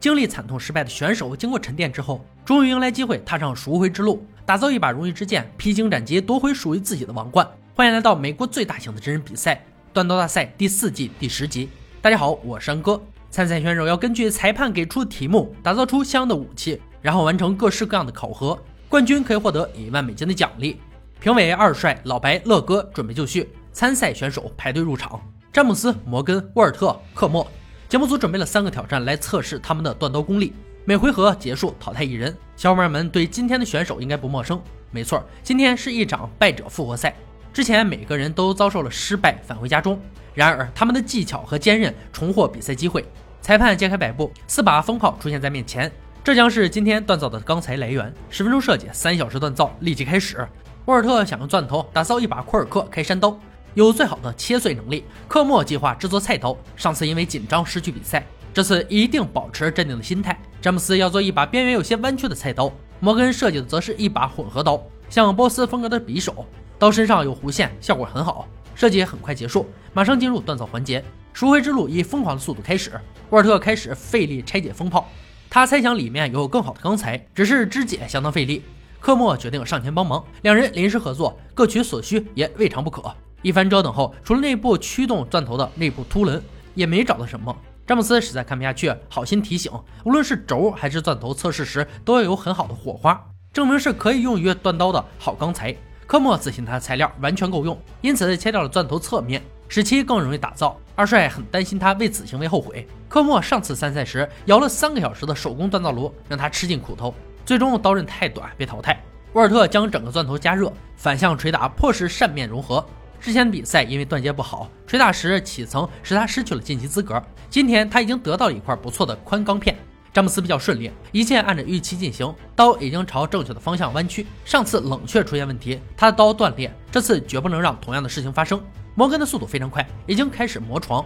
经历惨痛失败的选手，经过沉淀之后，终于迎来机会，踏上赎回之路，打造一把荣誉之剑，披荆斩棘，夺回属于自己的王冠。欢迎来到美国最大型的真人比赛——断刀大赛第四季第十集。大家好，我是安哥。参赛选手要根据裁判给出的题目，打造出相应的武器，然后完成各式各样的考核。冠军可以获得一万美金的奖励。评委二帅、老白、乐哥准备就绪，参赛选手排队入场。詹姆斯、摩根、沃尔特、克莫。节目组准备了三个挑战来测试他们的断刀功力。每回合结束淘汰一人。小伙伴们对今天的选手应该不陌生，没错，今天是一场败者复活赛。之前每个人都遭受了失败，返回家中。然而他们的技巧和坚韧重获比赛机会。裁判揭开摆布，四把风炮出现在面前。这将是今天锻造的钢材来源。十分钟设计，三小时锻造，立即开始。沃尔特想用钻头打造一把库尔克开山刀，有最好的切碎能力。科莫计划制作菜刀，上次因为紧张失去比赛，这次一定保持镇定的心态。詹姆斯要做一把边缘有些弯曲的菜刀，摩根设计的则是一把混合刀，像波斯风格的匕首，刀身上有弧线，效果很好。设计很快结束，马上进入锻造环节。赎回之路以疯狂的速度开始，沃尔特开始费力拆解风炮。他猜想里面有更好的钢材，只是肢解相当费力。科莫决定上前帮忙，两人临时合作，各取所需也未尝不可。一番折腾后，除了内部驱动钻头的内部凸轮，也没找到什么。詹姆斯实在看不下去，好心提醒：无论是轴还是钻头，测试时都要有很好的火花，证明是可以用于锻刀的好钢材。科莫自信他的材料完全够用，因此切掉了钻头侧面。使其更容易打造。二帅很担心他为此行为后悔。科莫上次参赛时摇了三个小时的手工锻造炉，让他吃尽苦头，最终刀刃太短被淘汰。沃尔特将整个钻头加热，反向捶打，迫使扇面融合。之前的比赛因为断接不好，捶打时起层使他失去了晋级资格。今天他已经得到了一块不错的宽钢片。詹姆斯比较顺利，一切按照预期进行，刀已经朝正确的方向弯曲。上次冷却出现问题，他的刀断裂，这次绝不能让同样的事情发生。摩根的速度非常快，已经开始磨床。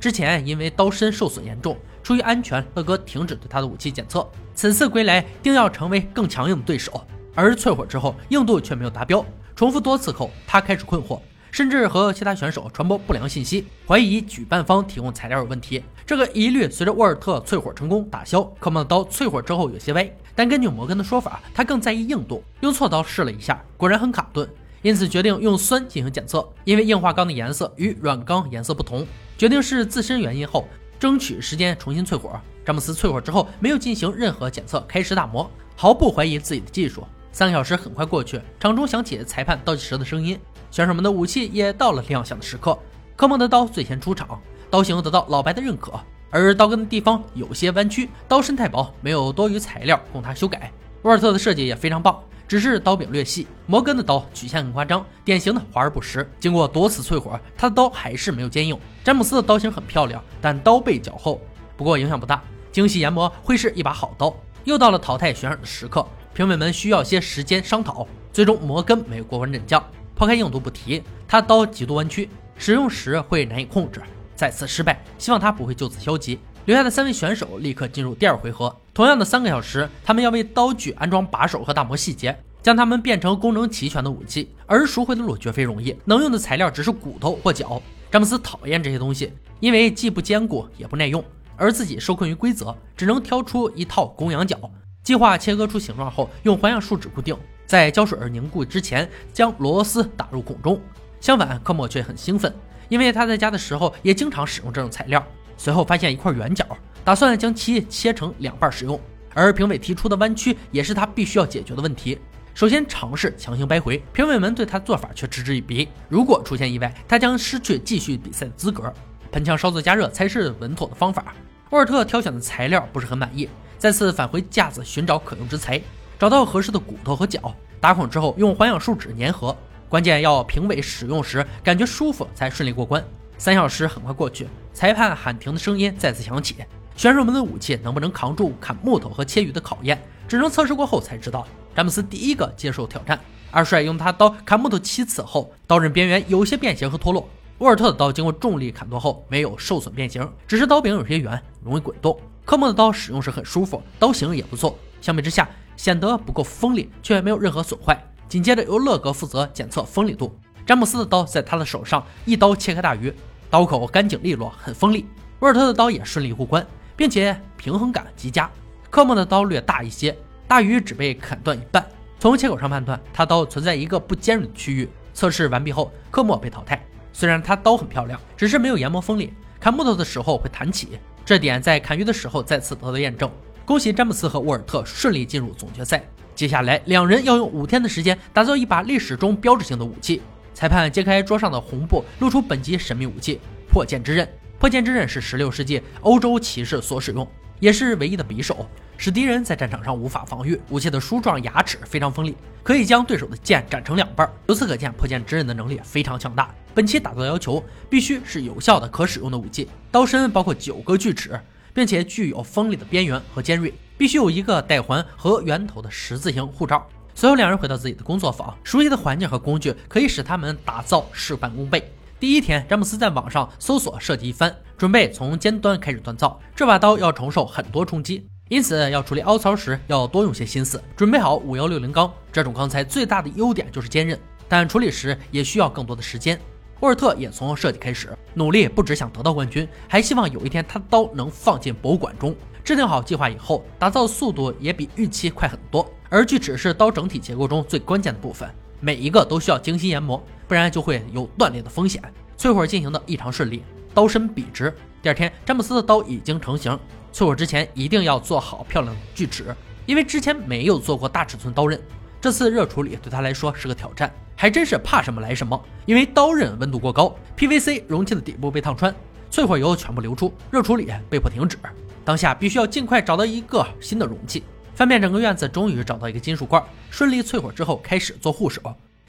之前因为刀身受损严重，出于安全，乐哥停止对他的武器检测。此次归来，定要成为更强硬的对手。而淬火之后，硬度却没有达标。重复多次后，他开始困惑，甚至和其他选手传播不良信息，怀疑举办方提供材料有问题。这个疑虑随着沃尔特淬火成功打消。科莫的刀淬火之后有些歪，但根据摩根的说法，他更在意硬度。用锉刀试了一下，果然很卡顿。因此决定用酸进行检测，因为硬化钢的颜色与软钢颜色不同，决定是自身原因后，争取时间重新淬火。詹姆斯淬火之后没有进行任何检测，开始打磨，毫不怀疑自己的技术。三个小时很快过去，场中响起裁判倒计时的声音，选手们的武器也到了亮相的时刻。科莫的刀最先出场，刀型得到老白的认可，而刀根的地方有些弯曲，刀身太薄，没有多余材料供他修改。沃尔特的设计也非常棒。只是刀柄略细，摩根的刀曲线很夸张，典型的华而不实。经过多次淬火，他的刀还是没有坚硬。詹姆斯的刀型很漂亮，但刀背较厚，不过影响不大。精细研磨会是一把好刀。又到了淘汰选手的时刻，评委们需要些时间商讨。最终，摩根没有过关斩将。抛开硬度不提，他刀极度弯曲，使用时会难以控制。再次失败，希望他不会就此消极。留下的三位选手立刻进入第二回合。同样的三个小时，他们要为刀具安装把手和打磨细节，将它们变成功能齐全的武器。而赎回的路绝非容易，能用的材料只是骨头或脚。詹姆斯讨厌这些东西，因为既不坚固也不耐用，而自己受困于规则，只能挑出一套公羊角。计划切割出形状后，用环氧树脂固定，在胶水凝固之前将螺丝打入孔中。相反，科莫却很兴奋，因为他在家的时候也经常使用这种材料。随后发现一块圆角，打算将其切成两半使用。而评委提出的弯曲也是他必须要解决的问题。首先尝试强行掰回，评委们对他的做法却嗤之以鼻。如果出现意外，他将失去继续比赛的资格。喷枪稍作加热才是稳妥的方法。沃尔特挑选的材料不是很满意，再次返回架子寻找可用之材，找到合适的骨头和脚，打孔之后用环氧树脂粘合。关键要评委使用时感觉舒服才顺利过关。三小时很快过去，裁判喊停的声音再次响起。选手们的武器能不能扛住砍木头和切鱼的考验，只能测试过后才知道。詹姆斯第一个接受挑战。二帅用他刀砍木头七次后，刀刃边缘有些变形和脱落。沃尔特的刀经过重力砍剁后没有受损变形，只是刀柄有些圆，容易滚动。科莫的刀使用时很舒服，刀型也不错，相比之下显得不够锋利，却没有任何损坏。紧接着由乐格负责检测锋利度。詹姆斯的刀在他的手上一刀切开大鱼，刀口干净利落，很锋利。沃尔特的刀也顺利过关，并且平衡感极佳。科莫的刀略大一些，大鱼只被砍断一半。从切口上判断，他刀存在一个不尖锐的区域。测试完毕后，科莫被淘汰。虽然他刀很漂亮，只是没有研磨锋利，砍木头的时候会弹起。这点在砍鱼的时候再次得到验证。恭喜詹姆斯和沃尔特顺利进入总决赛。接下来，两人要用五天的时间打造一把历史中标志性的武器。裁判揭开桌上的红布，露出本集神秘武器——破剑之刃。破剑之刃是16世纪欧洲骑士所使用，也是唯一的匕首，使敌人在战场上无法防御。武器的梳状牙齿非常锋利，可以将对手的剑斩成两半。由此可见，破剑之刃的能力非常强大。本期打造要求必须是有效的、可使用的武器。刀身包括九个锯齿，并且具有锋利的边缘和尖锐。必须有一个带环和圆头的十字形护罩。随后，两人回到自己的工作坊，熟悉的环境和工具可以使他们打造事半功倍。第一天，詹姆斯在网上搜索设计一番，准备从尖端开始锻造。这把刀要承受很多冲击，因此要处理凹槽时要多用些心思。准备好五幺六零钢，这种钢材最大的优点就是坚韧，但处理时也需要更多的时间。沃尔特也从设计开始努力，不只想得到冠军，还希望有一天他的刀能放进博物馆中。制定好计划以后，打造速度也比预期快很多。而锯齿是刀整体结构中最关键的部分，每一个都需要精心研磨，不然就会有断裂的风险。淬火进行的异常顺利，刀身笔直。第二天，詹姆斯的刀已经成型。淬火之前一定要做好漂亮的锯齿，因为之前没有做过大尺寸刀刃，这次热处理对他来说是个挑战。还真是怕什么来什么，因为刀刃温度过高，PVC 容器的底部被烫穿，淬火油全部流出，热处理被迫停止。当下必须要尽快找到一个新的容器。翻遍整个院子，终于找到一个金属罐。顺利淬火之后，开始做护手，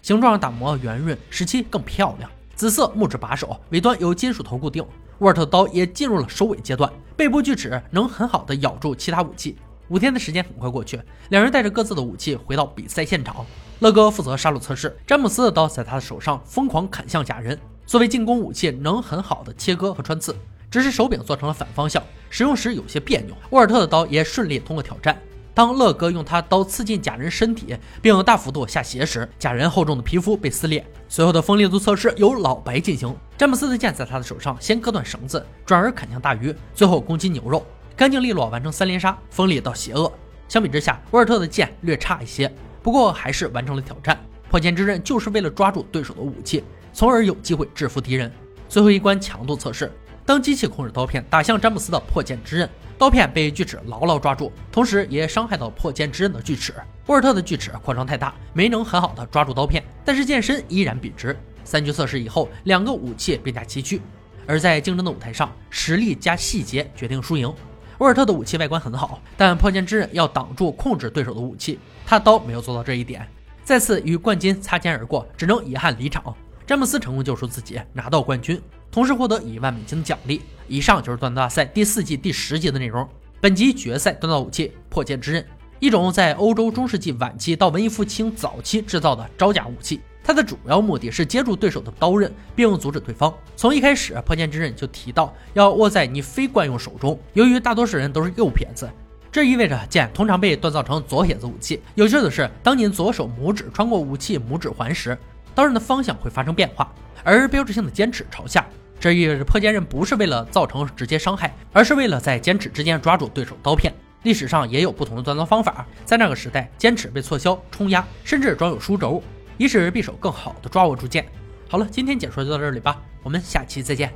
形状打磨圆润，使其更漂亮。紫色木质把手，尾端由金属头固定。沃尔特的刀也进入了收尾阶段，背部锯齿能很好的咬住其他武器。五天的时间很快过去，两人带着各自的武器回到比赛现场。乐哥负责杀戮测试，詹姆斯的刀在他的手上疯狂砍向假人。作为进攻武器，能很好的切割和穿刺。只是手柄做成了反方向，使用时有些别扭。沃尔特的刀也顺利通过挑战。当乐哥用他刀刺进假人身体，并大幅度下斜时，假人厚重的皮肤被撕裂。随后的锋利度测试由老白进行。詹姆斯的剑在他的手上先割断绳子，转而砍向大鱼，最后攻击牛肉，干净利落，完成三连杀，锋利到邪恶。相比之下，沃尔特的剑略差一些，不过还是完成了挑战。破剑之刃就是为了抓住对手的武器，从而有机会制服敌人。最后一关强度测试。当机器控制刀片打向詹姆斯的破剑之刃，刀片被锯齿牢牢抓住，同时也伤害到破剑之刃的锯齿。沃尔特的锯齿扩张太大，没能很好的抓住刀片，但是剑身依然笔直。三局测试以后，两个武器并驾齐驱。而在竞争的舞台上，实力加细节决定输赢。沃尔特的武器外观很好，但破剑之刃要挡住控制对手的武器，他刀没有做到这一点，再次与冠军擦肩而过，只能遗憾离场。詹姆斯成功救出自己，拿到冠军。同时获得一万美金的奖励。以上就是锻造大赛第四季第十集的内容。本集决赛锻造武器破剑之刃，一种在欧洲中世纪晚期到文艺复兴早期制造的招架武器。它的主要目的是接住对手的刀刃，并阻止对方。从一开始，破剑之刃就提到要握在你非惯用手中。由于大多数人都是右撇子，这意味着剑通常被锻造成左撇子武器。有趣的是，当您左手拇指穿过武器拇指环时，刀刃的方向会发生变化，而标志性的尖齿朝下。这意味着破剑刃不是为了造成直接伤害，而是为了在尖齿之间抓住对手刀片。历史上也有不同的锻造方法，在那个时代，尖齿被错削、冲压，甚至装有书轴，以使匕首更好的抓握住剑。好了，今天解说就到这里吧，我们下期再见。